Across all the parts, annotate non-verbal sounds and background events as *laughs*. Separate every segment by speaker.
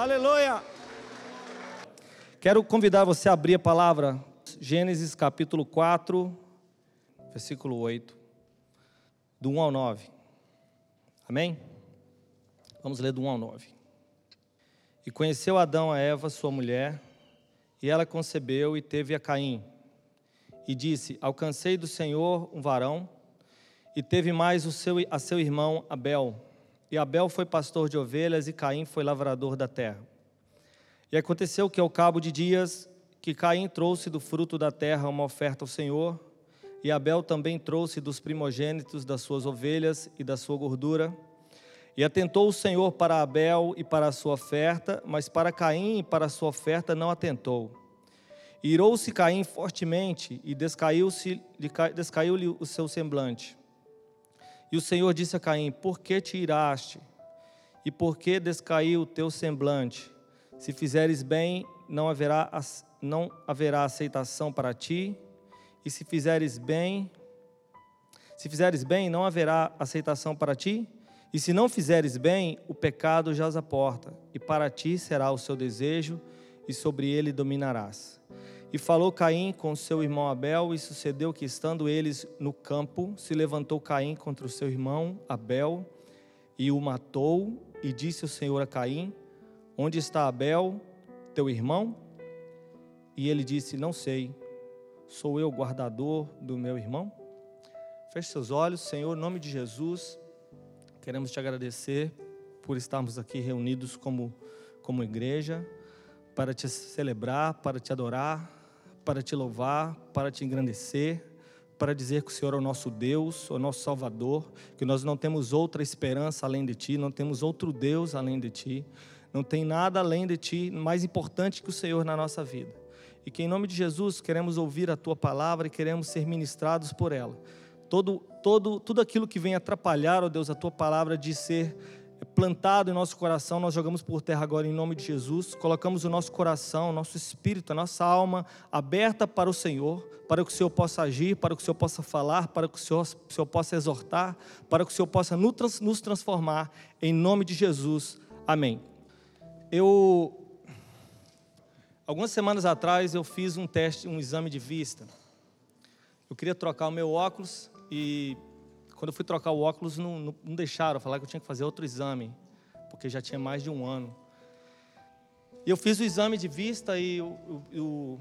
Speaker 1: Aleluia! Quero convidar você a abrir a palavra Gênesis capítulo 4, versículo 8, do 1 ao 9. Amém? Vamos ler do 1 ao 9. E conheceu Adão a Eva, sua mulher, e ela concebeu e teve a Caim. E disse: Alcancei do Senhor um varão, e teve mais o seu, a seu irmão Abel. E Abel foi pastor de ovelhas, e Caim foi lavrador da terra. E aconteceu que, ao cabo de dias, que Caim trouxe do fruto da terra uma oferta ao Senhor, e Abel também trouxe dos primogênitos das suas ovelhas e da sua gordura. E atentou o Senhor para Abel e para a sua oferta, mas para Caim e para a sua oferta não atentou. Irou-se Caim fortemente e descaiu-lhe descaiu o seu semblante. E o Senhor disse a Caim: Por que te iraste? E por que descaiu o teu semblante? Se fizeres bem, não haverá, não haverá aceitação para ti, e se fizeres bem, se fizeres bem, não haverá aceitação para ti, e se não fizeres bem, o pecado jaz a porta, e para ti será o seu desejo, e sobre ele dominarás. E falou Caim com seu irmão Abel, e sucedeu que, estando eles no campo, se levantou Caim contra o seu irmão Abel, e o matou, e disse o Senhor a Caim: Onde está Abel, teu irmão? E ele disse: Não sei. Sou eu guardador do meu irmão? Feche seus olhos, Senhor, em nome de Jesus. Queremos te agradecer por estarmos aqui reunidos como, como igreja, para te celebrar, para te adorar, para te louvar, para te engrandecer, para dizer que o Senhor é o nosso Deus, o nosso Salvador, que nós não temos outra esperança além de Ti, não temos outro Deus além de Ti. Não tem nada além de ti mais importante que o Senhor na nossa vida. E que em nome de Jesus queremos ouvir a tua palavra e queremos ser ministrados por ela. Todo, todo, tudo aquilo que vem atrapalhar, ó oh Deus, a tua palavra de ser plantado em nosso coração, nós jogamos por terra agora em nome de Jesus. Colocamos o nosso coração, o nosso espírito, a nossa alma aberta para o Senhor, para que o Senhor possa agir, para que o Senhor possa falar, para que o Senhor, o Senhor possa exortar, para que o Senhor possa nos transformar em nome de Jesus. Amém. Eu algumas semanas atrás eu fiz um teste, um exame de vista. Eu queria trocar o meu óculos e quando eu fui trocar o óculos não, não, não deixaram, falaram que eu tinha que fazer outro exame, porque já tinha mais de um ano. E eu fiz o exame de vista e o, o,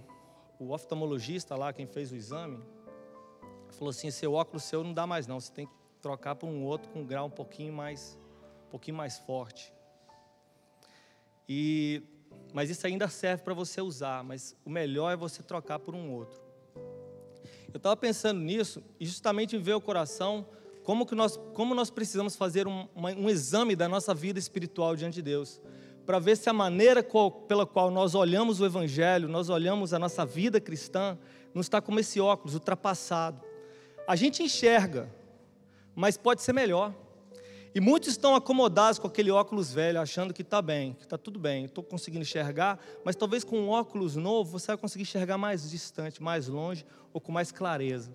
Speaker 1: o oftalmologista lá, quem fez o exame, falou assim: seu óculos seu não dá mais não, você tem que trocar por um outro com um grau um pouquinho mais, um pouquinho mais forte. E, mas isso ainda serve para você usar, mas o melhor é você trocar por um outro. Eu estava pensando nisso e justamente em ver o coração como que nós, como nós precisamos fazer um, um exame da nossa vida espiritual diante de Deus, para ver se a maneira qual, pela qual nós olhamos o Evangelho, nós olhamos a nossa vida cristã, não está como esse óculos ultrapassado. A gente enxerga, mas pode ser melhor. E muitos estão acomodados com aquele óculos velho, achando que está bem, que está tudo bem, estou conseguindo enxergar, mas talvez com um óculos novo você vai conseguir enxergar mais distante, mais longe ou com mais clareza.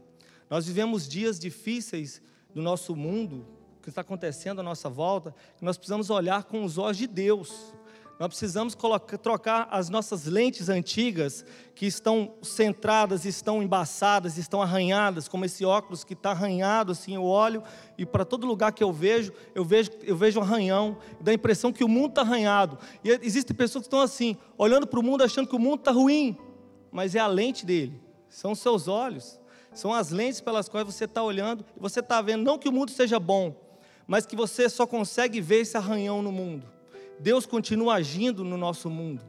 Speaker 1: Nós vivemos dias difíceis do nosso mundo, que está acontecendo à nossa volta, nós precisamos olhar com os olhos de Deus. Nós precisamos colocar, trocar as nossas lentes antigas, que estão centradas, estão embaçadas, estão arranhadas, como esse óculos que está arranhado, assim, eu olho e para todo lugar que eu vejo, eu vejo, eu vejo um arranhão, dá a impressão que o mundo está arranhado. E existem pessoas que estão assim, olhando para o mundo, achando que o mundo está ruim, mas é a lente dele, são os seus olhos, são as lentes pelas quais você está olhando e você está vendo, não que o mundo seja bom, mas que você só consegue ver esse arranhão no mundo. Deus continua agindo no nosso mundo.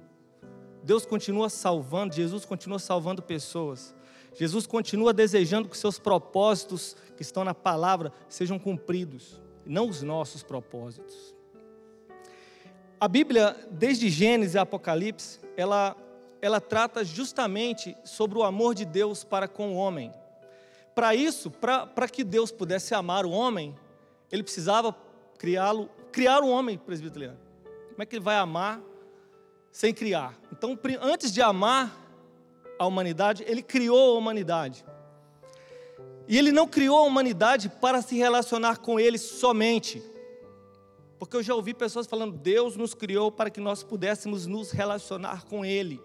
Speaker 1: Deus continua salvando, Jesus continua salvando pessoas. Jesus continua desejando que seus propósitos que estão na palavra sejam cumpridos, não os nossos propósitos. A Bíblia, desde Gênesis e Apocalipse, ela, ela trata justamente sobre o amor de Deus para com o homem. Para isso, para que Deus pudesse amar o homem, ele precisava criá-lo, criar o um homem presbiteriano. Como é que ele vai amar sem criar? Então, antes de amar a humanidade, ele criou a humanidade. E ele não criou a humanidade para se relacionar com ele somente. Porque eu já ouvi pessoas falando: Deus nos criou para que nós pudéssemos nos relacionar com Ele.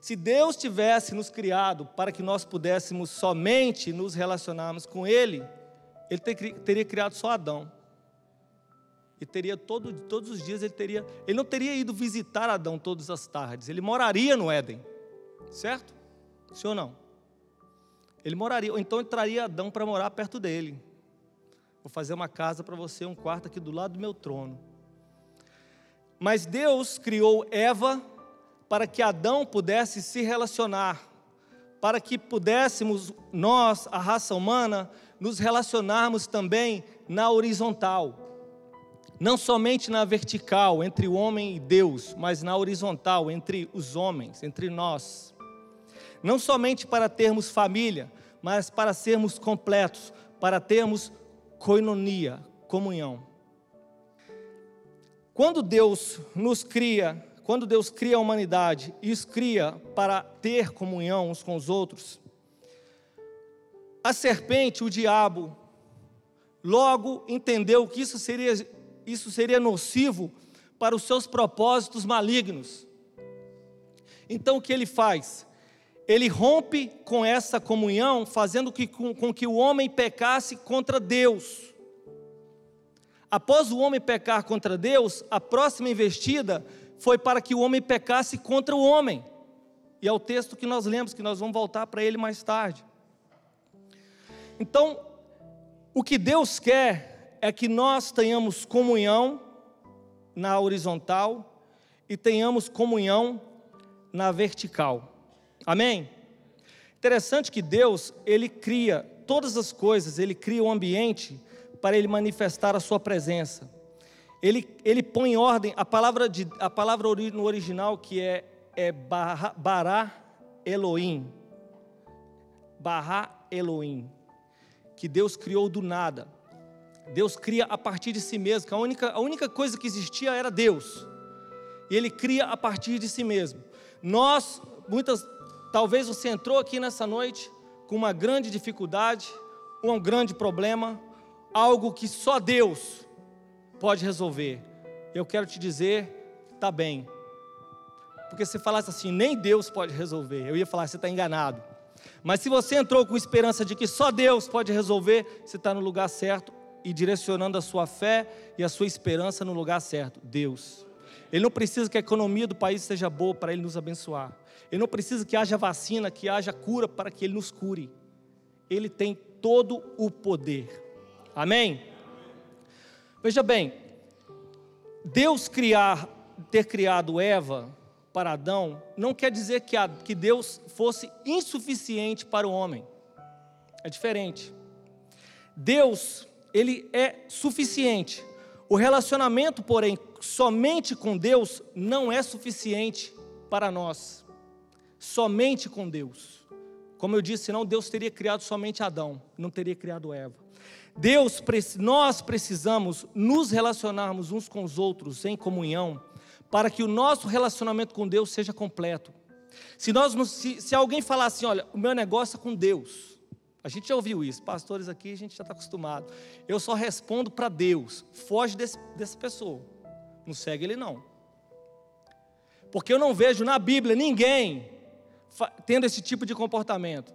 Speaker 1: Se Deus tivesse nos criado para que nós pudéssemos somente nos relacionarmos com Ele, Ele teria criado só Adão. E teria todo, todos os dias ele teria, ele não teria ido visitar Adão todas as tardes. Ele moraria no Éden, certo? Sim ou não? Ele moraria, ou então ele traria Adão para morar perto dele. Vou fazer uma casa para você, um quarto aqui do lado do meu trono. Mas Deus criou Eva para que Adão pudesse se relacionar, para que pudéssemos, nós, a raça humana, nos relacionarmos também na horizontal. Não somente na vertical, entre o homem e Deus, mas na horizontal, entre os homens, entre nós. Não somente para termos família, mas para sermos completos, para termos coinonia, comunhão. Quando Deus nos cria quando Deus cria a humanidade e os cria para ter comunhão uns com os outros, a serpente, o diabo, logo entendeu que isso seria, isso seria nocivo para os seus propósitos malignos. Então o que ele faz? Ele rompe com essa comunhão, fazendo que, com, com que o homem pecasse contra Deus. Após o homem pecar contra Deus, a próxima investida foi para que o homem pecasse contra o homem. E é o texto que nós lemos, que nós vamos voltar para ele mais tarde. Então, o que Deus quer é que nós tenhamos comunhão na horizontal e tenhamos comunhão na vertical. Amém? Interessante que Deus, ele cria todas as coisas, ele cria o um ambiente para ele manifestar a sua presença ele, ele põe em ordem a palavra, de, a palavra no original que é, é bará, Elohim. Bará Elohim. Que Deus criou do nada. Deus cria a partir de si mesmo. Que a, única, a única coisa que existia era Deus. E Ele cria a partir de si mesmo. Nós, muitas, talvez você entrou aqui nessa noite com uma grande dificuldade, um grande problema, algo que só Deus pode resolver. Eu quero te dizer, tá bem. Porque se falasse assim, nem Deus pode resolver, eu ia falar, você está enganado. Mas se você entrou com esperança de que só Deus pode resolver, você está no lugar certo e direcionando a sua fé e a sua esperança no lugar certo, Deus. Ele não precisa que a economia do país seja boa para Ele nos abençoar. Ele não precisa que haja vacina, que haja cura para que Ele nos cure. Ele tem todo o poder. Amém? Veja bem, Deus criar, ter criado Eva para Adão, não quer dizer que, a, que Deus fosse insuficiente para o homem. É diferente. Deus, ele é suficiente. O relacionamento, porém, somente com Deus não é suficiente para nós. Somente com Deus. Como eu disse, senão Deus teria criado somente Adão, não teria criado Eva. Deus, nós precisamos nos relacionarmos uns com os outros em comunhão, para que o nosso relacionamento com Deus seja completo. Se, nós, se, se alguém falar assim, olha, o meu negócio é com Deus, a gente já ouviu isso, pastores aqui, a gente já está acostumado. Eu só respondo para Deus, foge desse, dessa pessoa, não segue ele não. Porque eu não vejo na Bíblia ninguém tendo esse tipo de comportamento.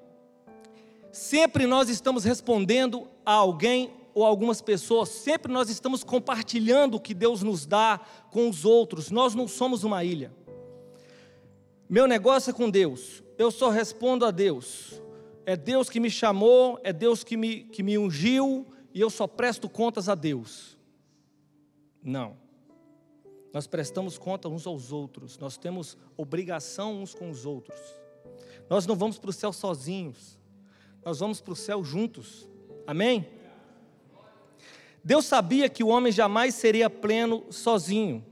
Speaker 1: Sempre nós estamos respondendo a alguém ou algumas pessoas, sempre nós estamos compartilhando o que Deus nos dá com os outros. Nós não somos uma ilha. Meu negócio é com Deus. Eu só respondo a Deus. É Deus que me chamou, é Deus que me, que me ungiu e eu só presto contas a Deus. Não. Nós prestamos conta uns aos outros, nós temos obrigação uns com os outros. Nós não vamos para o céu sozinhos nós vamos para o céu juntos. Amém? Deus sabia que o homem jamais seria pleno sozinho.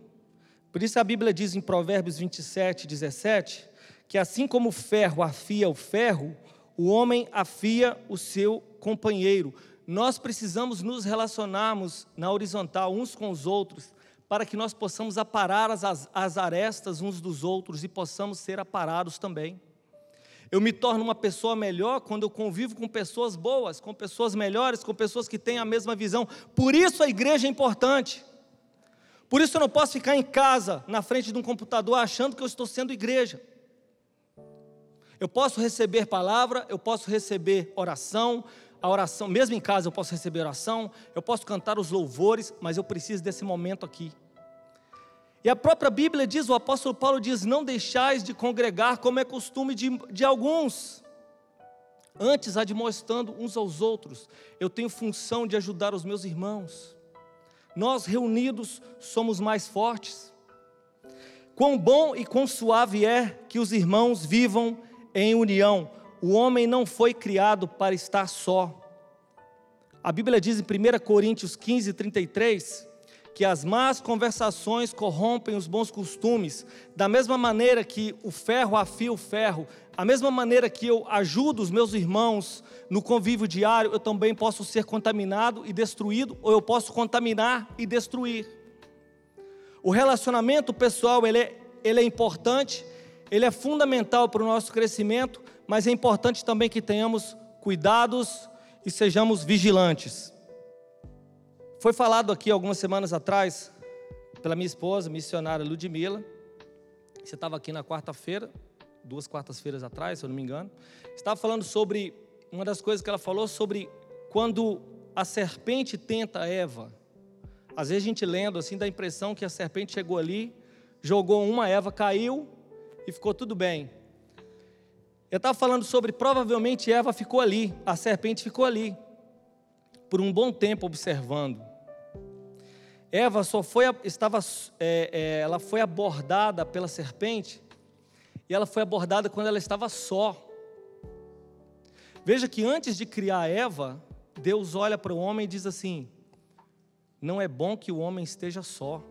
Speaker 1: Por isso a Bíblia diz em Provérbios 27, 17, que assim como o ferro afia o ferro, o homem afia o seu companheiro. Nós precisamos nos relacionarmos na horizontal uns com os outros, para que nós possamos aparar as, as arestas uns dos outros e possamos ser aparados também. Eu me torno uma pessoa melhor quando eu convivo com pessoas boas, com pessoas melhores, com pessoas que têm a mesma visão. Por isso a igreja é importante. Por isso eu não posso ficar em casa, na frente de um computador, achando que eu estou sendo igreja. Eu posso receber palavra, eu posso receber oração, a oração, mesmo em casa eu posso receber oração, eu posso cantar os louvores, mas eu preciso desse momento aqui. E a própria Bíblia diz, o apóstolo Paulo diz: Não deixais de congregar como é costume de, de alguns, antes admoestando uns aos outros. Eu tenho função de ajudar os meus irmãos. Nós reunidos somos mais fortes. Quão bom e quão suave é que os irmãos vivam em união. O homem não foi criado para estar só. A Bíblia diz em 1 Coríntios 15, 33 que as más conversações corrompem os bons costumes, da mesma maneira que o ferro afia o ferro, a mesma maneira que eu ajudo os meus irmãos no convívio diário, eu também posso ser contaminado e destruído, ou eu posso contaminar e destruir. O relacionamento pessoal ele é, ele é importante, ele é fundamental para o nosso crescimento, mas é importante também que tenhamos cuidados e sejamos vigilantes. Foi falado aqui algumas semanas atrás pela minha esposa, missionária Ludmila. Você estava aqui na quarta-feira, duas quartas-feiras atrás, se eu não me engano. Estava falando sobre uma das coisas que ela falou sobre quando a serpente tenta Eva. Às vezes a gente lendo assim dá a impressão que a serpente chegou ali, jogou uma, Eva caiu e ficou tudo bem. Eu estava falando sobre provavelmente Eva ficou ali, a serpente ficou ali por um bom tempo observando. Eva só foi, estava, é, é, ela foi abordada pela serpente e ela foi abordada quando ela estava só. Veja que antes de criar Eva, Deus olha para o homem e diz assim: não é bom que o homem esteja só.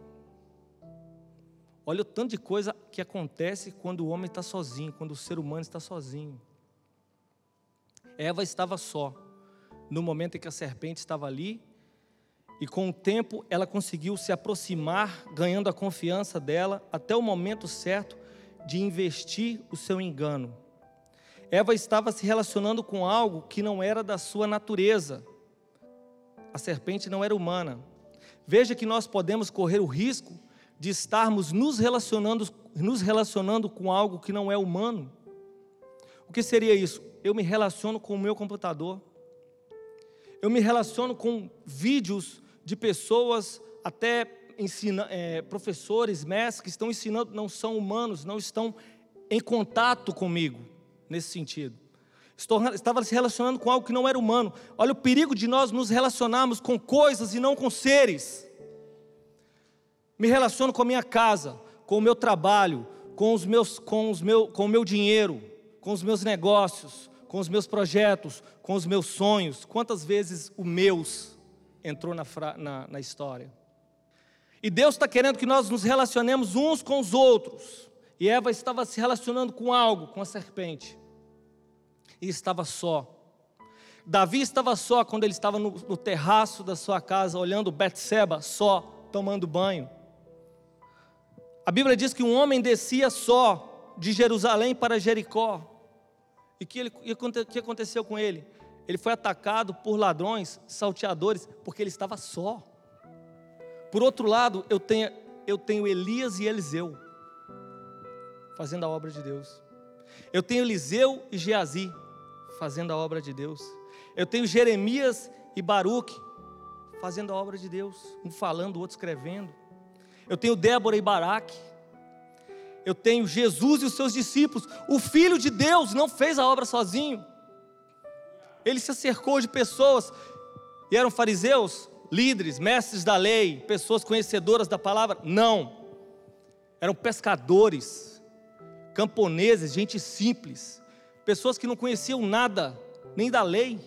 Speaker 1: Olha o tanto de coisa que acontece quando o homem está sozinho, quando o ser humano está sozinho. Eva estava só, no momento em que a serpente estava ali e com o tempo ela conseguiu se aproximar, ganhando a confiança dela, até o momento certo de investir o seu engano. Eva estava se relacionando com algo que não era da sua natureza. A serpente não era humana. Veja que nós podemos correr o risco de estarmos nos relacionando, nos relacionando com algo que não é humano. O que seria isso? Eu me relaciono com o meu computador. Eu me relaciono com vídeos de pessoas, até ensina, é, professores, mestres, que estão ensinando, não são humanos, não estão em contato comigo, nesse sentido. Estava se relacionando com algo que não era humano. Olha o perigo de nós nos relacionarmos com coisas e não com seres. Me relaciono com a minha casa, com o meu trabalho, com, os meus, com, os meu, com o meu dinheiro, com os meus negócios, com os meus projetos, com os meus sonhos. Quantas vezes o meus entrou na, na, na história. E Deus está querendo que nós nos relacionemos uns com os outros. E Eva estava se relacionando com algo, com a serpente. E estava só. Davi estava só quando ele estava no, no terraço da sua casa, olhando Betseba, só, tomando banho. A Bíblia diz que um homem descia só de Jerusalém para Jericó. E o que, que aconteceu com ele? Ele foi atacado por ladrões, salteadores, porque ele estava só. Por outro lado, eu tenho, eu tenho Elias e Eliseu fazendo a obra de Deus. Eu tenho Eliseu e Geazi fazendo a obra de Deus. Eu tenho Jeremias e Baruque fazendo a obra de Deus, um falando, o outro escrevendo. Eu tenho Débora e Baraque. Eu tenho Jesus e os seus discípulos. O Filho de Deus não fez a obra sozinho. Ele se cercou de pessoas, e eram fariseus, líderes, mestres da lei, pessoas conhecedoras da palavra? Não. Eram pescadores, camponeses, gente simples, pessoas que não conheciam nada, nem da lei.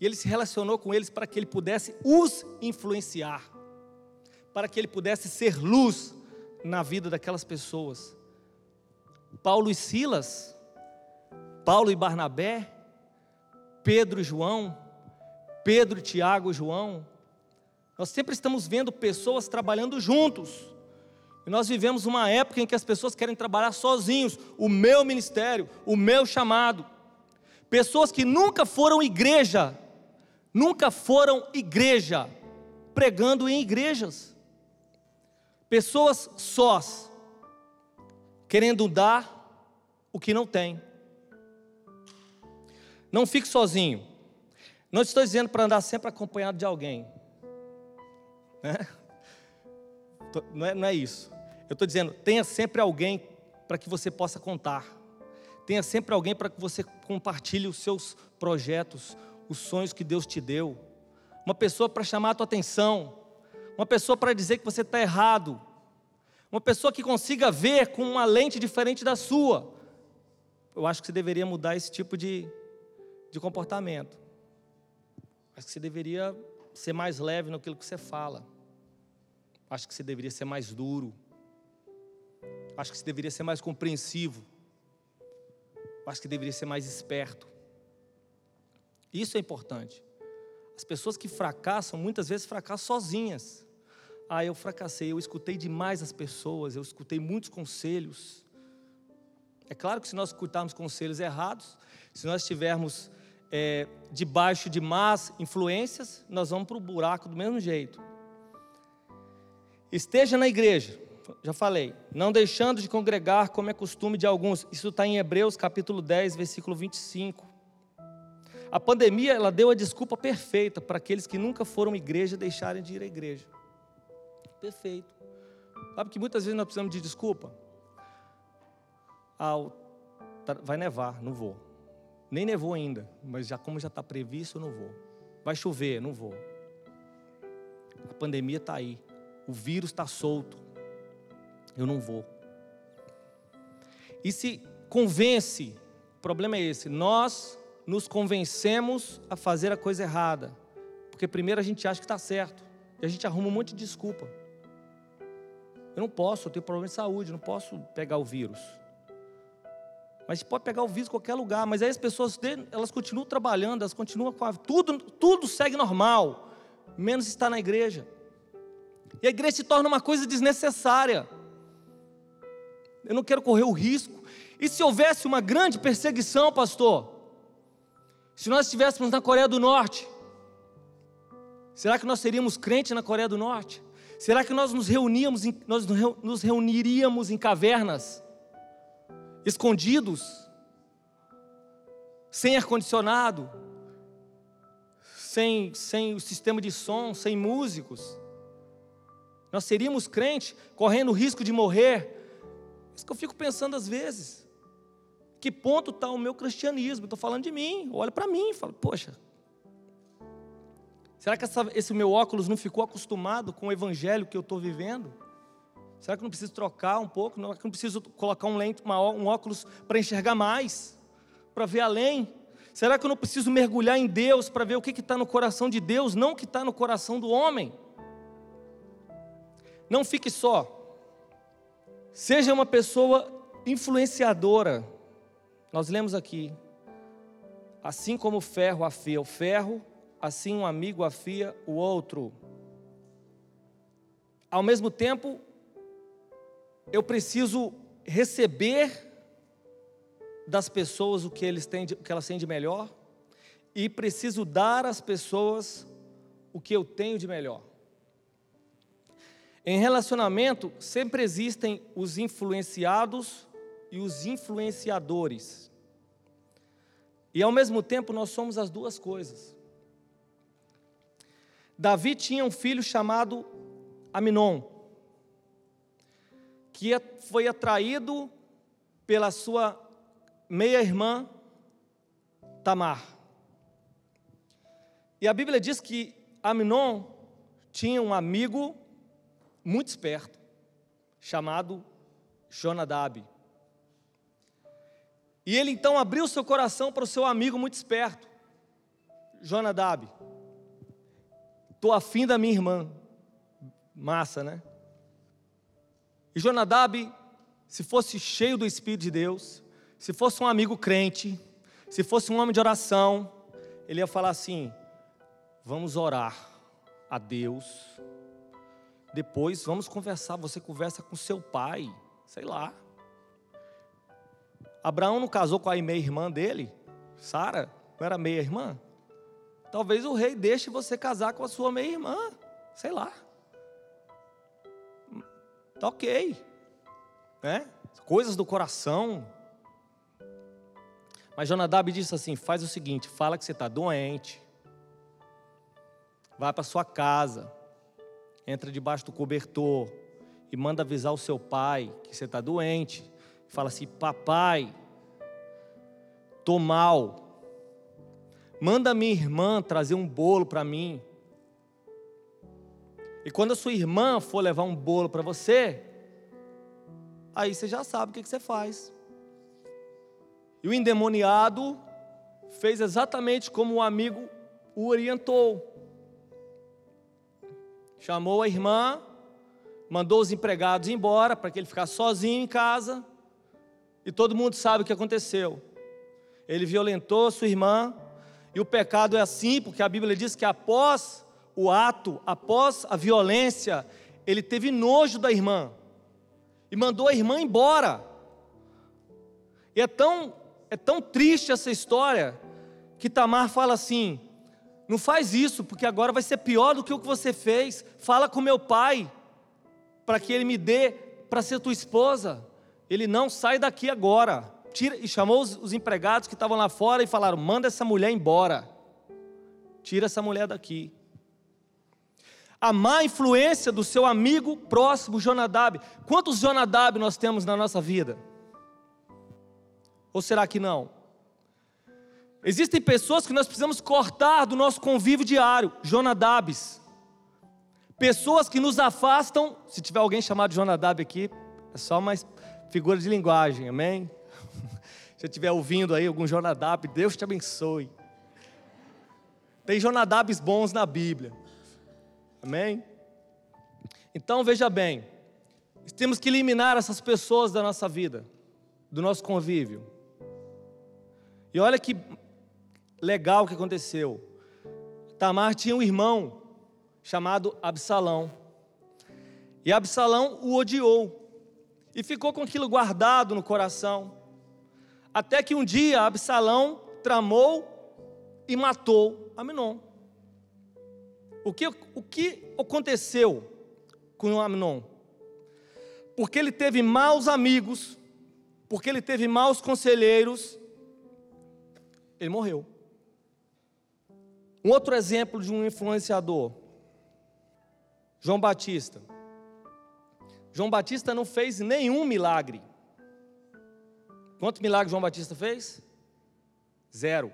Speaker 1: E ele se relacionou com eles para que ele pudesse os influenciar, para que ele pudesse ser luz na vida daquelas pessoas. Paulo e Silas, Paulo e Barnabé, Pedro e João, Pedro, Tiago e João. Nós sempre estamos vendo pessoas trabalhando juntos. E nós vivemos uma época em que as pessoas querem trabalhar sozinhos. O meu ministério, o meu chamado. Pessoas que nunca foram igreja, nunca foram igreja, pregando em igrejas. Pessoas sós, querendo dar o que não tem. Não fique sozinho. Não estou dizendo para andar sempre acompanhado de alguém. Né? Não, é, não é isso. Eu estou dizendo, tenha sempre alguém para que você possa contar. Tenha sempre alguém para que você compartilhe os seus projetos, os sonhos que Deus te deu. Uma pessoa para chamar a tua atenção. Uma pessoa para dizer que você está errado. Uma pessoa que consiga ver com uma lente diferente da sua. Eu acho que você deveria mudar esse tipo de, de comportamento. Acho que você deveria ser mais leve naquilo que você fala. Acho que você deveria ser mais duro. Acho que você deveria ser mais compreensivo. Acho que deveria ser mais esperto. Isso é importante. As pessoas que fracassam, muitas vezes fracassam sozinhas. Ah, eu fracassei, eu escutei demais as pessoas, eu escutei muitos conselhos. É claro que se nós escutarmos conselhos errados, se nós estivermos é, debaixo de más influências, nós vamos para o buraco do mesmo jeito. Esteja na igreja, já falei, não deixando de congregar como é costume de alguns. Isso está em Hebreus capítulo 10, versículo 25. A pandemia ela deu a desculpa perfeita para aqueles que nunca foram igreja deixarem de ir à igreja. Perfeito. Sabe que muitas vezes nós precisamos de desculpa? Ah, vai nevar, não vou. Nem nevou ainda, mas já como já está previsto, eu não vou. Vai chover, não vou. A pandemia está aí. O vírus está solto. Eu não vou. E se convence, o problema é esse, nós nos convencemos a fazer a coisa errada. Porque primeiro a gente acha que está certo. E a gente arruma um monte de desculpa. Eu não posso, eu tenho problema de saúde, não posso pegar o vírus. Mas pode pegar o vírus em qualquer lugar. Mas aí as pessoas, elas continuam trabalhando, elas continuam com a... Tudo, tudo segue normal, menos estar na igreja. E a igreja se torna uma coisa desnecessária. Eu não quero correr o risco. E se houvesse uma grande perseguição, pastor? Se nós estivéssemos na Coreia do Norte, será que nós seríamos crentes na Coreia do Norte? Será que nós nos reuníamos, nós nos reuniríamos em cavernas, escondidos, sem ar condicionado, sem, sem o sistema de som, sem músicos? Nós seríamos crentes correndo o risco de morrer? Isso que eu fico pensando às vezes. Que ponto está o meu cristianismo? Estou falando de mim. Olha para mim e falo, poxa, será que essa, esse meu óculos não ficou acostumado com o evangelho que eu estou vivendo? Será que não preciso trocar um pouco? Será que não preciso colocar um, lente, um óculos para enxergar mais? Para ver além? Será que eu não preciso mergulhar em Deus para ver o que está no coração de Deus, não o que está no coração do homem? Não fique só. Seja uma pessoa influenciadora nós lemos aqui: assim como o ferro afia o ferro, assim um amigo afia o outro. Ao mesmo tempo, eu preciso receber das pessoas o que, eles têm o que elas têm de melhor e preciso dar às pessoas o que eu tenho de melhor. Em relacionamento, sempre existem os influenciados e os influenciadores. E ao mesmo tempo nós somos as duas coisas. Davi tinha um filho chamado Aminon, que foi atraído pela sua meia-irmã Tamar. E a Bíblia diz que Aminon tinha um amigo muito esperto, chamado Jonadab. E ele então abriu seu coração para o seu amigo muito esperto, Jonadab. Estou afim da minha irmã. Massa, né? E Jonadab, se fosse cheio do Espírito de Deus, se fosse um amigo crente, se fosse um homem de oração, ele ia falar assim: vamos orar a Deus, depois vamos conversar. Você conversa com seu pai, sei lá. Abraão não casou com a meia-irmã dele? Sara? Não era meia-irmã? Talvez o rei deixe você casar com a sua meia-irmã. Sei lá. Tá ok. Né? Coisas do coração. Mas Jonadab disse assim: faz o seguinte, fala que você está doente. Vai para sua casa, entra debaixo do cobertor e manda avisar o seu pai que você está doente. Fala assim: papai, tô mal. Manda minha irmã trazer um bolo para mim. E quando a sua irmã for levar um bolo para você, aí você já sabe o que, você faz. E o endemoniado fez exatamente como o amigo o orientou. Chamou a irmã, mandou os empregados embora para que ele ficasse sozinho em casa. E todo mundo sabe o que aconteceu. Ele violentou sua irmã, e o pecado é assim, porque a Bíblia diz que após o ato, após a violência, ele teve nojo da irmã e mandou a irmã embora. E é tão, é tão triste essa história que Tamar fala assim: não faz isso, porque agora vai ser pior do que o que você fez. Fala com meu pai, para que ele me dê para ser tua esposa. Ele não sai daqui agora. Tira, e chamou os, os empregados que estavam lá fora e falaram: manda essa mulher embora. Tira essa mulher daqui a má influência do seu amigo próximo, Jonadab. Quantos Jonadab nós temos na nossa vida? Ou será que não? Existem pessoas que nós precisamos cortar do nosso convívio diário, Jonadabes. Pessoas que nos afastam, se tiver alguém chamado Jonadab aqui, é só uma figura de linguagem, amém? *laughs* Se estiver ouvindo aí algum Jonadab, Deus te abençoe. Tem Jonadabes bons na Bíblia. Amém? Então veja bem, temos que eliminar essas pessoas da nossa vida, do nosso convívio. E olha que legal que aconteceu. Tamar tinha um irmão chamado Absalão. E Absalão o odiou. E ficou com aquilo guardado no coração. Até que um dia Absalão tramou e matou Aminon. O que, o que aconteceu com Amnon? Porque ele teve maus amigos, porque ele teve maus conselheiros, ele morreu. Um outro exemplo de um influenciador, João Batista. João Batista não fez nenhum milagre. Quantos milagres João Batista fez? Zero.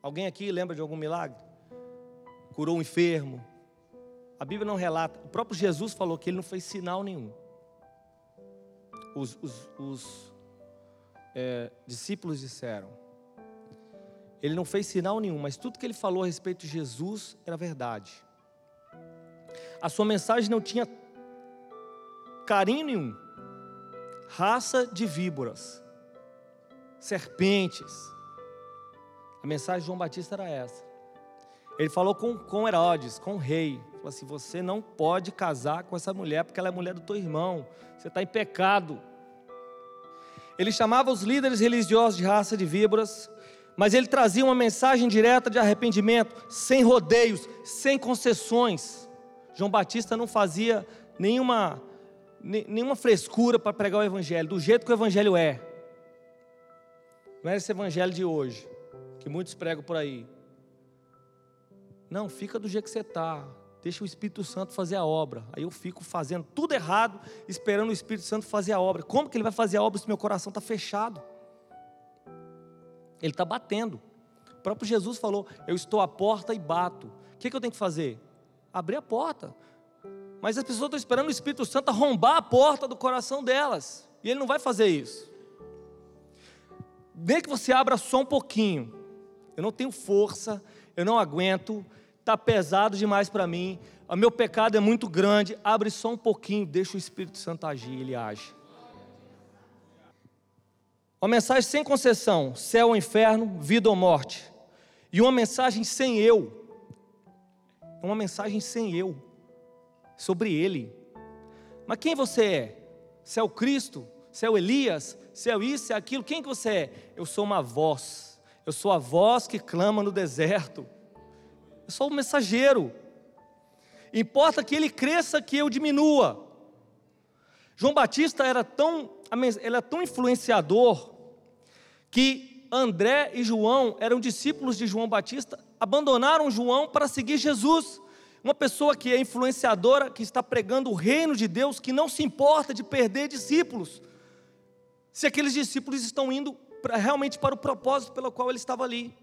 Speaker 1: Alguém aqui lembra de algum milagre? Curou um enfermo. A Bíblia não relata. O próprio Jesus falou que ele não fez sinal nenhum. Os, os, os é, discípulos disseram. Ele não fez sinal nenhum, mas tudo que ele falou a respeito de Jesus era verdade. A sua mensagem não tinha carinho nenhum. Raça de víboras, serpentes. A mensagem de João Batista era essa. Ele falou com, com Herodes, com o rei. Falou assim: Você não pode casar com essa mulher, porque ela é mulher do teu irmão. Você está em pecado. Ele chamava os líderes religiosos de raça de víboras, mas ele trazia uma mensagem direta de arrependimento, sem rodeios, sem concessões. João Batista não fazia nenhuma, nenhuma frescura para pregar o Evangelho, do jeito que o Evangelho é. Não é esse Evangelho de hoje, que muitos pregam por aí. Não, fica do jeito que você está. Deixa o Espírito Santo fazer a obra. Aí eu fico fazendo tudo errado, esperando o Espírito Santo fazer a obra. Como que ele vai fazer a obra se meu coração está fechado? Ele está batendo. O próprio Jesus falou: Eu estou à porta e bato. O que, que eu tenho que fazer? Abrir a porta. Mas as pessoas estão esperando o Espírito Santo arrombar a porta do coração delas. E ele não vai fazer isso. Nem que você abra só um pouquinho. Eu não tenho força, eu não aguento, está pesado demais para mim, o meu pecado é muito grande, abre só um pouquinho, deixa o Espírito Santo agir, ele age. Uma mensagem sem concessão, céu ou inferno, vida ou morte. E uma mensagem sem eu. Uma mensagem sem eu. Sobre ele. Mas quem você é? Você é o Cristo? Você é o Elias? Você é isso, é aquilo? Quem que você é? Eu sou uma voz. Eu sou a voz que clama no deserto. Sou o mensageiro. Importa que ele cresça, que eu diminua. João Batista era tão, ele era tão influenciador que André e João eram discípulos de João Batista, abandonaram João para seguir Jesus. Uma pessoa que é influenciadora, que está pregando o reino de Deus, que não se importa de perder discípulos, se aqueles discípulos estão indo pra, realmente para o propósito pelo qual ele estava ali.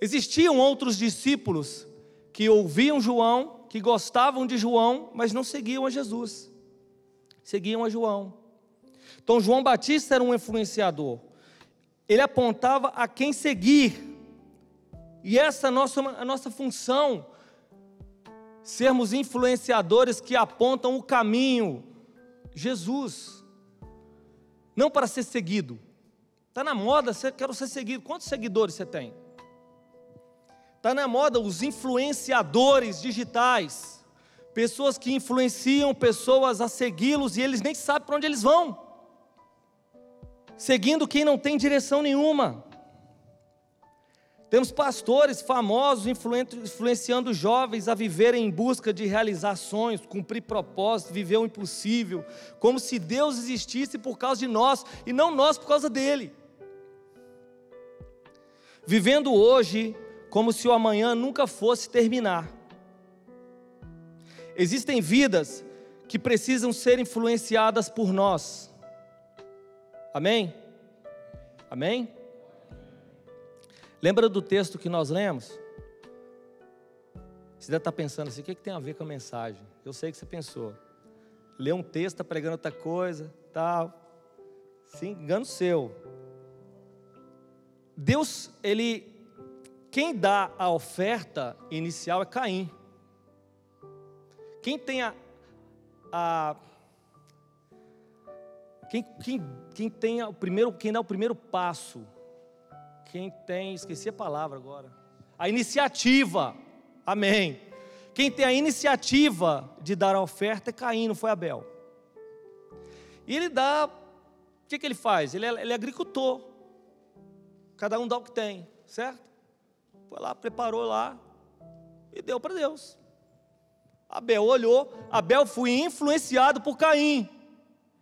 Speaker 1: Existiam outros discípulos que ouviam João, que gostavam de João, mas não seguiam a Jesus, seguiam a João. Então, João Batista era um influenciador, ele apontava a quem seguir, e essa é a nossa, a nossa função sermos influenciadores que apontam o caminho, Jesus, não para ser seguido. Está na moda, quero ser seguido. Quantos seguidores você tem? Está na moda os influenciadores digitais, pessoas que influenciam pessoas a segui-los e eles nem sabem para onde eles vão, seguindo quem não tem direção nenhuma. Temos pastores famosos influenciando jovens a viverem em busca de realizar sonhos, cumprir propósitos, viver o impossível, como se Deus existisse por causa de nós e não nós por causa dele. Vivendo hoje como se o amanhã nunca fosse terminar. Existem vidas que precisam ser influenciadas por nós. Amém? Amém? Lembra do texto que nós lemos? Você deve estar pensando assim: o que, que tem a ver com a mensagem? Eu sei que você pensou. Lê um texto, está pregando outra coisa, tal. Sim, engano seu. Deus, ele. Quem dá a oferta inicial é Caim. Quem tem a. a quem, quem, quem tem o primeiro, quem dá o primeiro passo quem tem, esqueci a palavra agora, a iniciativa, amém. Quem tem a iniciativa de dar a oferta é Caim, não foi Abel. E ele dá, o que, que ele faz? Ele é, ele é agricultor, cada um dá o que tem, certo? Foi lá, preparou lá e deu para Deus. Abel olhou, Abel foi influenciado por Caim,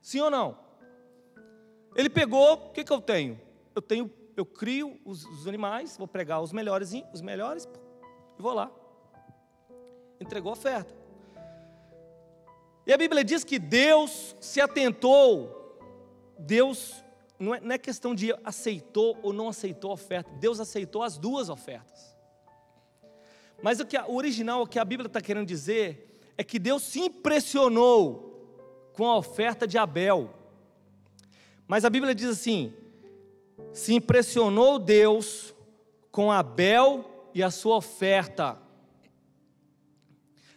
Speaker 1: sim ou não? Ele pegou, o que, que eu tenho? Eu tenho eu crio os, os animais, vou pregar os melhores, os melhores, e vou lá. Entregou a oferta. E a Bíblia diz que Deus se atentou, Deus, não é, não é questão de aceitou ou não aceitou a oferta, Deus aceitou as duas ofertas. Mas o, que o original, o que a Bíblia está querendo dizer, é que Deus se impressionou com a oferta de Abel. Mas a Bíblia diz assim: se impressionou Deus com Abel e a sua oferta,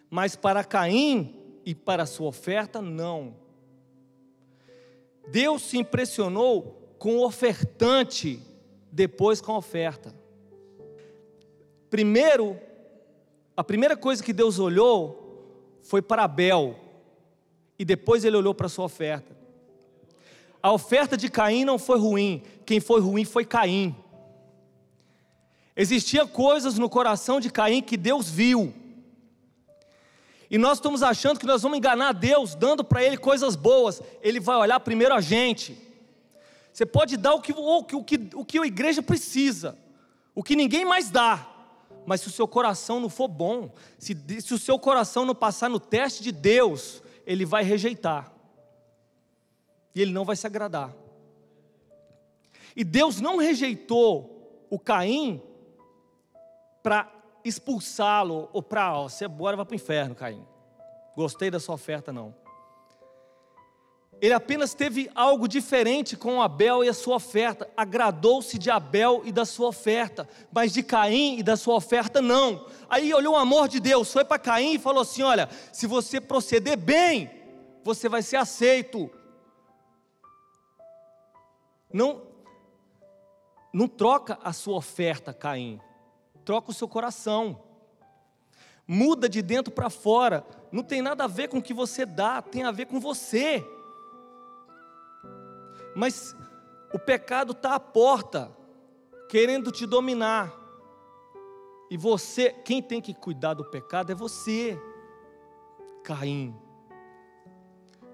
Speaker 1: mas para Caim e para a sua oferta, não. Deus se impressionou com o ofertante, depois com a oferta. Primeiro, a primeira coisa que Deus olhou foi para Abel, e depois ele olhou para a sua oferta. A oferta de Caim não foi ruim, quem foi ruim foi Caim. Existia coisas no coração de Caim que Deus viu. E nós estamos achando que nós vamos enganar Deus, dando para Ele coisas boas. Ele vai olhar primeiro a gente. Você pode dar o que, o, o, que, o que a igreja precisa, o que ninguém mais dá. Mas se o seu coração não for bom, se, se o seu coração não passar no teste de Deus, Ele vai rejeitar e ele não vai se agradar. E Deus não rejeitou o Caim para expulsá-lo ou para, ó, você bora vai para o inferno, Caim. Gostei da sua oferta, não. Ele apenas teve algo diferente com Abel e a sua oferta. Agradou-se de Abel e da sua oferta, mas de Caim e da sua oferta não. Aí olhou o amor de Deus, foi para Caim e falou assim: Olha, se você proceder bem, você vai ser aceito. Não, não troca a sua oferta, Caim. Troca o seu coração. Muda de dentro para fora. Não tem nada a ver com o que você dá, tem a ver com você. Mas o pecado está à porta, querendo te dominar. E você, quem tem que cuidar do pecado é você, Caim.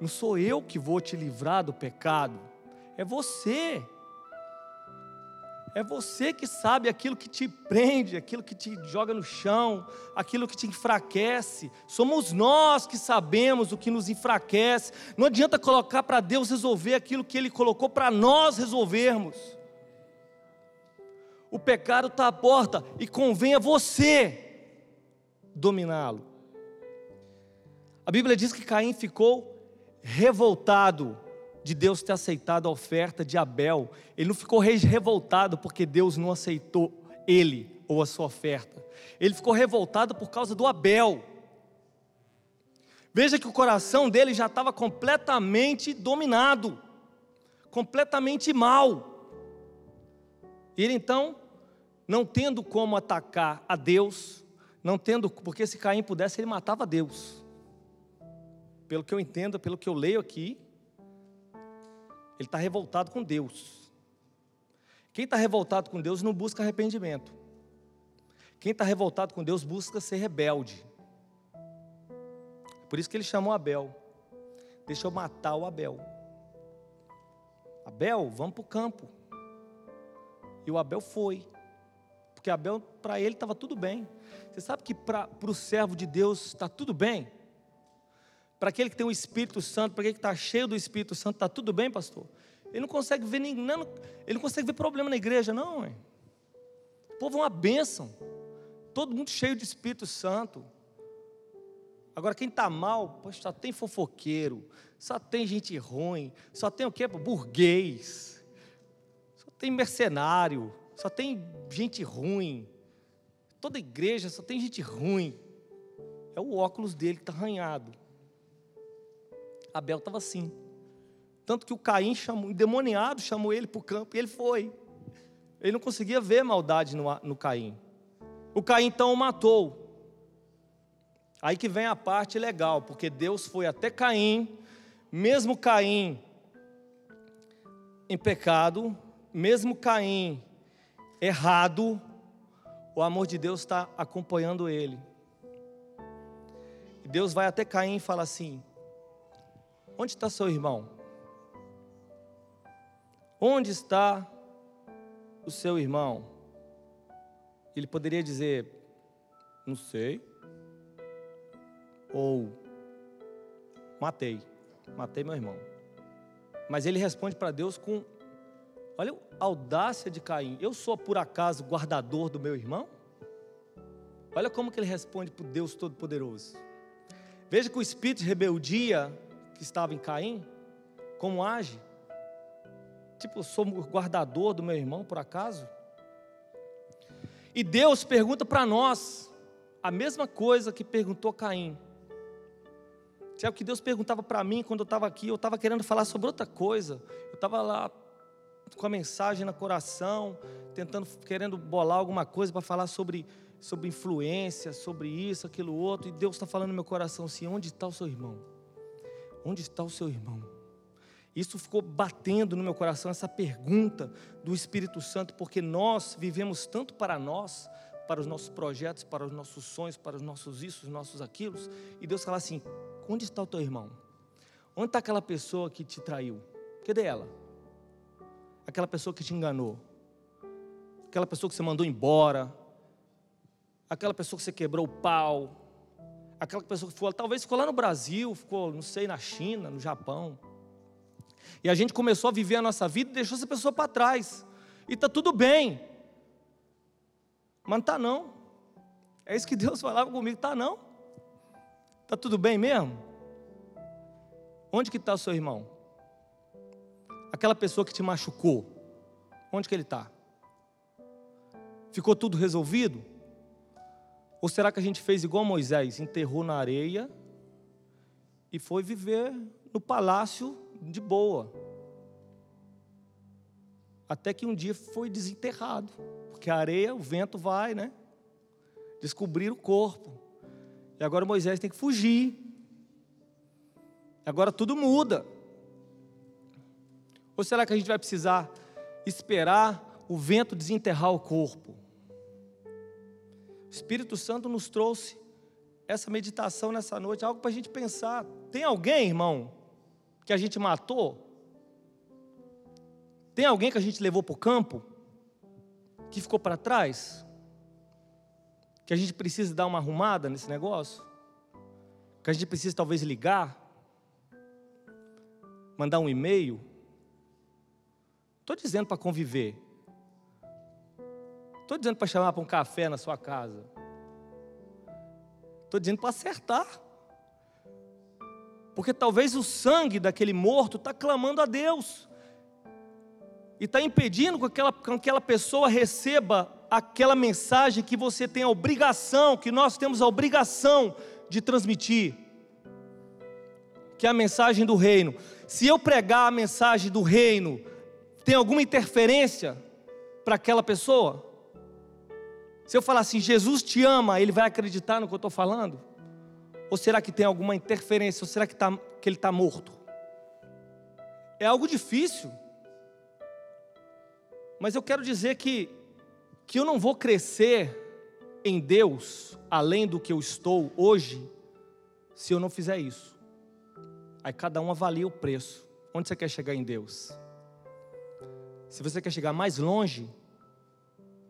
Speaker 1: Não sou eu que vou te livrar do pecado, é você. É você que sabe aquilo que te prende, aquilo que te joga no chão, aquilo que te enfraquece. Somos nós que sabemos o que nos enfraquece. Não adianta colocar para Deus resolver aquilo que Ele colocou para nós resolvermos. O pecado está à porta e convém a você dominá-lo. A Bíblia diz que Caim ficou revoltado de Deus ter aceitado a oferta de Abel. Ele não ficou revoltado porque Deus não aceitou ele ou a sua oferta. Ele ficou revoltado por causa do Abel. Veja que o coração dele já estava completamente dominado, completamente mal. Ele então não tendo como atacar a Deus, não tendo, porque se Caim pudesse, ele matava Deus. Pelo que eu entendo, pelo que eu leio aqui, ele está revoltado com Deus. Quem está revoltado com Deus não busca arrependimento. Quem está revoltado com Deus busca ser rebelde. Por isso que ele chamou Abel. Deixa eu matar o Abel. Abel, vamos para o campo. E o Abel foi. Porque Abel, para ele, estava tudo bem. Você sabe que para o servo de Deus está tudo bem? Para aquele que tem o Espírito Santo, para aquele que está cheio do Espírito Santo, está tudo bem, pastor? Ele não consegue ver ninguém, não, ele não consegue ver problema na igreja, não. Hein? O povo é uma bênção. Todo mundo cheio de Espírito Santo. Agora, quem está mal, poxa, só tem fofoqueiro, só tem gente ruim, só tem o quê? Burguês, só tem mercenário, só tem gente ruim. Toda igreja só tem gente ruim. É o óculos dele que está arranhado. Abel estava assim. Tanto que o Caim chamou, endemoniado, chamou ele para o campo e ele foi. Ele não conseguia ver maldade no, no Caim. O Caim então o matou. Aí que vem a parte legal, porque Deus foi até Caim, mesmo Caim em pecado, mesmo Caim errado, o amor de Deus está acompanhando ele. Deus vai até Caim e fala assim: Onde está seu irmão? Onde está o seu irmão? Ele poderia dizer: Não sei. Ou matei, matei meu irmão. Mas ele responde para Deus com Olha a audácia de Caim. Eu sou por acaso guardador do meu irmão? Olha como que ele responde para o Deus Todo-Poderoso. Veja que o espírito de rebeldia que estava em Caim, como age? Tipo, sou guardador do meu irmão por acaso? E Deus pergunta para nós a mesma coisa que perguntou Caim. Sabe o que Deus perguntava para mim quando eu estava aqui? Eu estava querendo falar sobre outra coisa. Eu estava lá com a mensagem no coração, tentando, querendo bolar alguma coisa para falar sobre, sobre influência, sobre isso, aquilo outro, e Deus está falando no meu coração assim: onde está o seu irmão? Onde está o seu irmão? Isso ficou batendo no meu coração, essa pergunta do Espírito Santo, porque nós vivemos tanto para nós, para os nossos projetos, para os nossos sonhos, para os nossos isso, os nossos aquilos, e Deus fala assim: onde está o teu irmão? Onde está aquela pessoa que te traiu? Cadê ela? aquela pessoa que te enganou, aquela pessoa que você mandou embora, aquela pessoa que você quebrou o pau, aquela pessoa que ficou, talvez ficou lá no Brasil, ficou, não sei, na China, no Japão. E a gente começou a viver a nossa vida e deixou essa pessoa para trás. E está tudo bem. Mas não está não. É isso que Deus falava comigo, está não. Está tudo bem mesmo? Onde que está o seu irmão? aquela pessoa que te machucou, onde que ele está? Ficou tudo resolvido? Ou será que a gente fez igual Moisés, enterrou na areia e foi viver no palácio de boa? Até que um dia foi desenterrado, porque a areia, o vento vai, né? Descobrir o corpo. E agora Moisés tem que fugir. Agora tudo muda. Ou será que a gente vai precisar esperar o vento desenterrar o corpo? O Espírito Santo nos trouxe essa meditação nessa noite, algo para a gente pensar. Tem alguém, irmão, que a gente matou? Tem alguém que a gente levou para o campo? Que ficou para trás? Que a gente precisa dar uma arrumada nesse negócio? Que a gente precisa talvez ligar? Mandar um e-mail? Estou dizendo para conviver. Estou dizendo para chamar para um café na sua casa. Estou dizendo para acertar. Porque talvez o sangue daquele morto está clamando a Deus. E está impedindo que aquela, que aquela pessoa receba aquela mensagem que você tem a obrigação, que nós temos a obrigação de transmitir. Que é a mensagem do reino. Se eu pregar a mensagem do reino, tem alguma interferência para aquela pessoa? Se eu falar assim, Jesus te ama, ele vai acreditar no que eu estou falando? Ou será que tem alguma interferência? Ou será que, tá, que ele está morto? É algo difícil. Mas eu quero dizer que, que eu não vou crescer em Deus além do que eu estou hoje, se eu não fizer isso. Aí cada um avalia o preço. Onde você quer chegar em Deus? Se você quer chegar mais longe,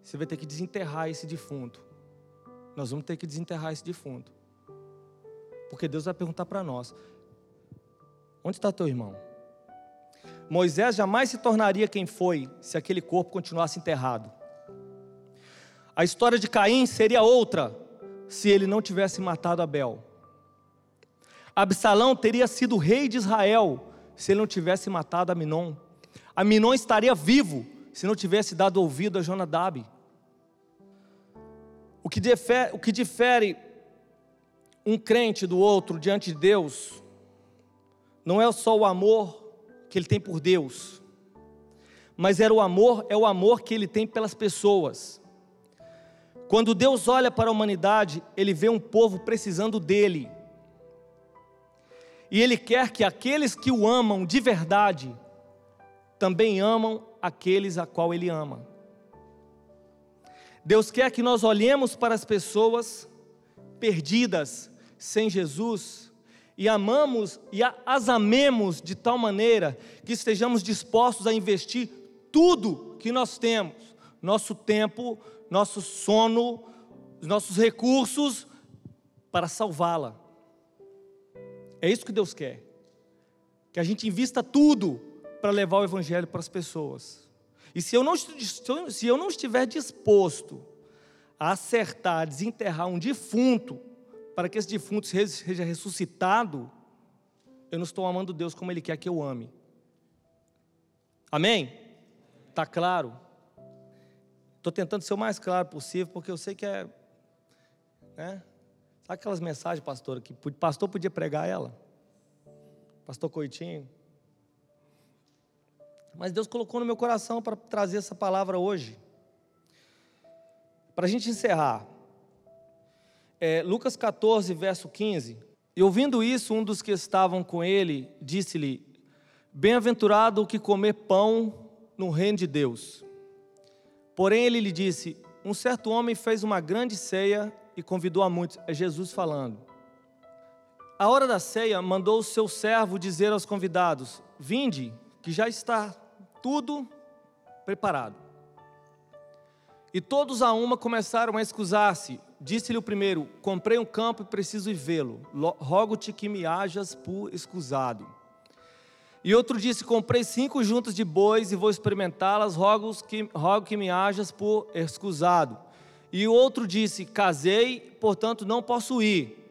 Speaker 1: você vai ter que desenterrar esse defunto. Nós vamos ter que desenterrar esse defunto. Porque Deus vai perguntar para nós: onde está teu irmão? Moisés jamais se tornaria quem foi se aquele corpo continuasse enterrado. A história de Caim seria outra se ele não tivesse matado Abel. Absalão teria sido rei de Israel se ele não tivesse matado Aminon. Aminon estaria vivo se não tivesse dado ouvido a Jonadab. O que difere, o que difere um crente do outro diante de Deus não é só o amor que ele tem por Deus, mas era o amor, é o amor que ele tem pelas pessoas. Quando Deus olha para a humanidade, ele vê um povo precisando dele. E ele quer que aqueles que o amam de verdade também amam aqueles a qual ele ama. Deus quer que nós olhemos para as pessoas perdidas sem Jesus e amamos e as amemos de tal maneira que estejamos dispostos a investir tudo que nós temos, nosso tempo, nosso sono, nossos recursos para salvá-la. É isso que Deus quer. Que a gente invista tudo para levar o evangelho para as pessoas. E se eu não, se eu não estiver disposto a acertar, desenterrar um defunto, para que esse defunto seja ressuscitado, eu não estou amando Deus como Ele quer que eu ame. Amém? Está claro? Estou tentando ser o mais claro possível, porque eu sei que é. Né? Sabe aquelas mensagens, pastor, que o pastor podia pregar ela? Pastor Coitinho. Mas Deus colocou no meu coração para trazer essa palavra hoje. Para a gente encerrar, é, Lucas 14, verso 15. E ouvindo isso, um dos que estavam com ele disse-lhe: Bem-aventurado o que comer pão no reino de Deus. Porém, ele lhe disse: Um certo homem fez uma grande ceia e convidou a muitos. É Jesus falando. A hora da ceia, mandou o seu servo dizer aos convidados: Vinde, que já está tudo preparado. E todos a uma começaram a excusar-se. Disse-lhe o primeiro: Comprei um campo e preciso ir vê-lo. Rogo-te que me hajas por escusado. E outro disse: Comprei cinco juntas de bois e vou experimentá-las. Rogo que, rogo que me hajas por escusado. E o outro disse: Casei, portanto não posso ir.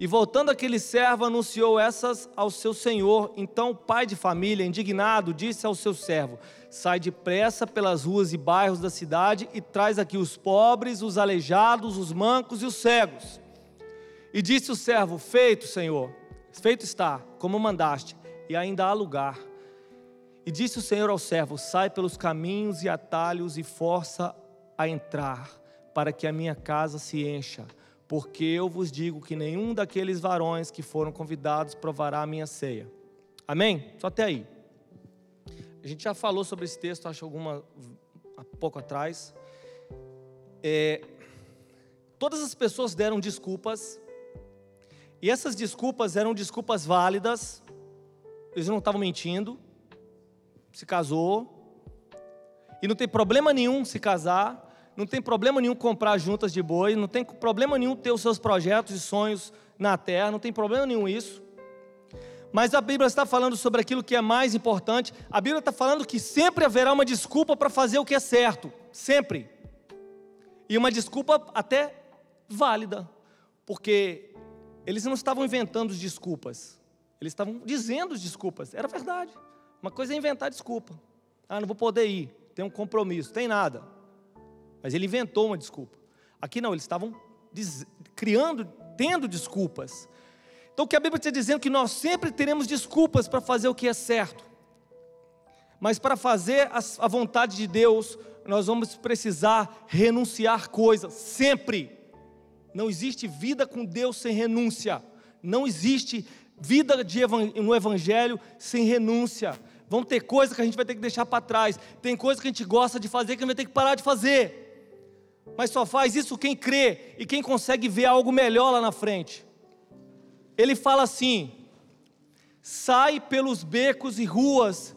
Speaker 1: E voltando aquele servo, anunciou essas ao seu senhor. Então o pai de família, indignado, disse ao seu servo: Sai depressa pelas ruas e bairros da cidade e traz aqui os pobres, os aleijados, os mancos e os cegos. E disse o servo: Feito, senhor, feito está, como mandaste, e ainda há lugar. E disse o senhor ao servo: Sai pelos caminhos e atalhos e força a entrar, para que a minha casa se encha porque eu vos digo que nenhum daqueles varões que foram convidados provará a minha ceia. Amém? Só até aí. A gente já falou sobre esse texto, acho alguma há pouco atrás. É, todas as pessoas deram desculpas, e essas desculpas eram desculpas válidas, eles não estavam mentindo, se casou, e não tem problema nenhum se casar, não tem problema nenhum comprar juntas de boi, não tem problema nenhum ter os seus projetos e sonhos na terra, não tem problema nenhum isso. Mas a Bíblia está falando sobre aquilo que é mais importante. A Bíblia está falando que sempre haverá uma desculpa para fazer o que é certo, sempre. E uma desculpa até válida, porque eles não estavam inventando desculpas, eles estavam dizendo desculpas, era verdade. Uma coisa é inventar desculpa. Ah, não vou poder ir, tem um compromisso, tem nada. Mas ele inventou uma desculpa. Aqui não, eles estavam criando, tendo desculpas. Então o que a Bíblia está dizendo é que nós sempre teremos desculpas para fazer o que é certo. Mas para fazer a vontade de Deus, nós vamos precisar renunciar coisas, sempre. Não existe vida com Deus sem renúncia. Não existe vida no Evangelho sem renúncia. Vão ter coisas que a gente vai ter que deixar para trás. Tem coisas que a gente gosta de fazer que a gente vai ter que parar de fazer. Mas só faz isso quem crê e quem consegue ver algo melhor lá na frente. Ele fala assim: sai pelos becos e ruas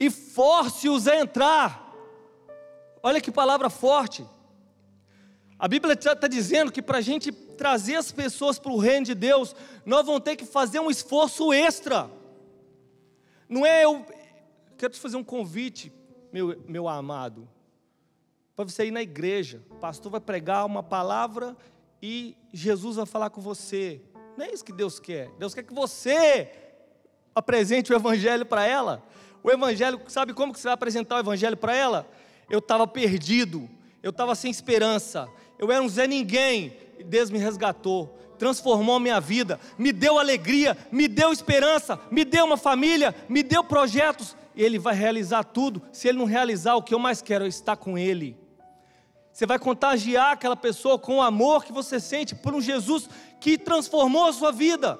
Speaker 1: e force-os a entrar. Olha que palavra forte. A Bíblia está dizendo que para a gente trazer as pessoas para o reino de Deus, nós vamos ter que fazer um esforço extra. Não é eu. Quero te fazer um convite, meu, meu amado, para você ir na igreja. O pastor vai pregar uma palavra e Jesus vai falar com você. Não é isso que Deus quer. Deus quer que você apresente o Evangelho para ela. O Evangelho, sabe como que você vai apresentar o Evangelho para ela? Eu estava perdido, eu estava sem esperança, eu era um Zé Ninguém, e Deus me resgatou, transformou a minha vida, me deu alegria, me deu esperança, me deu uma família, me deu projetos, Ele vai realizar tudo. Se Ele não realizar, o que eu mais quero é estar com Ele. Você vai contagiar aquela pessoa com o amor que você sente por um Jesus que transformou a sua vida.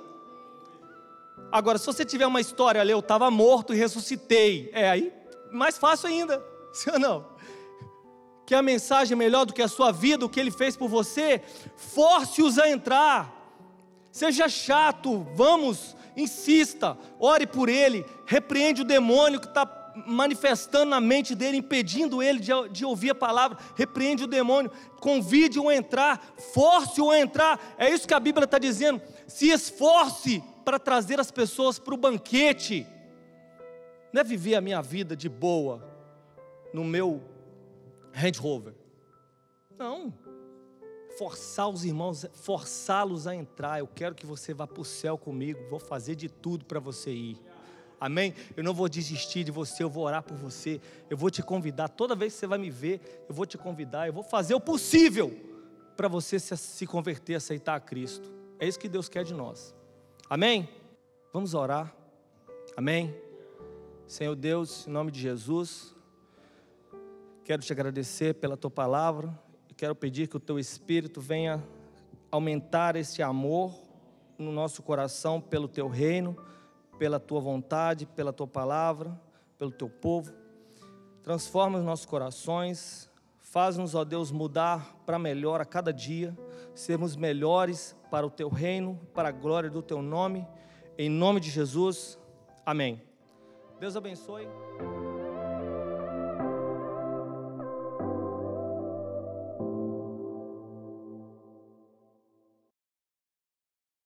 Speaker 1: Agora, se você tiver uma história ali, eu estava morto e ressuscitei, é aí mais fácil ainda, *laughs* sim ou não? que a mensagem é melhor do que a sua vida, o que ele fez por você, force-os a entrar. Seja chato, vamos, insista, ore por ele, repreende o demônio que está manifestando na mente dele, impedindo ele de, de, ouvir a palavra, repreende o demônio, convide-o a entrar, force-o a entrar, é isso que a Bíblia está dizendo, se esforce para trazer as pessoas para o banquete, não é viver a minha vida de boa, no meu Range Rover. Não. Forçar os irmãos, forçá-los a entrar. Eu quero que você vá para o céu comigo. Vou fazer de tudo para você ir. Amém? Eu não vou desistir de você, eu vou orar por você. Eu vou te convidar. Toda vez que você vai me ver, eu vou te convidar. Eu vou fazer o possível para você se converter, aceitar a Cristo. É isso que Deus quer de nós. Amém? Vamos orar. Amém? Senhor Deus, em nome de Jesus. Quero te agradecer pela tua palavra quero pedir que o teu espírito venha aumentar esse amor no nosso coração pelo teu reino, pela tua vontade, pela tua palavra, pelo teu povo. Transforma os nossos corações, faz-nos, ó Deus, mudar para melhor a cada dia, sermos melhores para o teu reino, para a glória do teu nome. Em nome de Jesus, amém. Deus abençoe.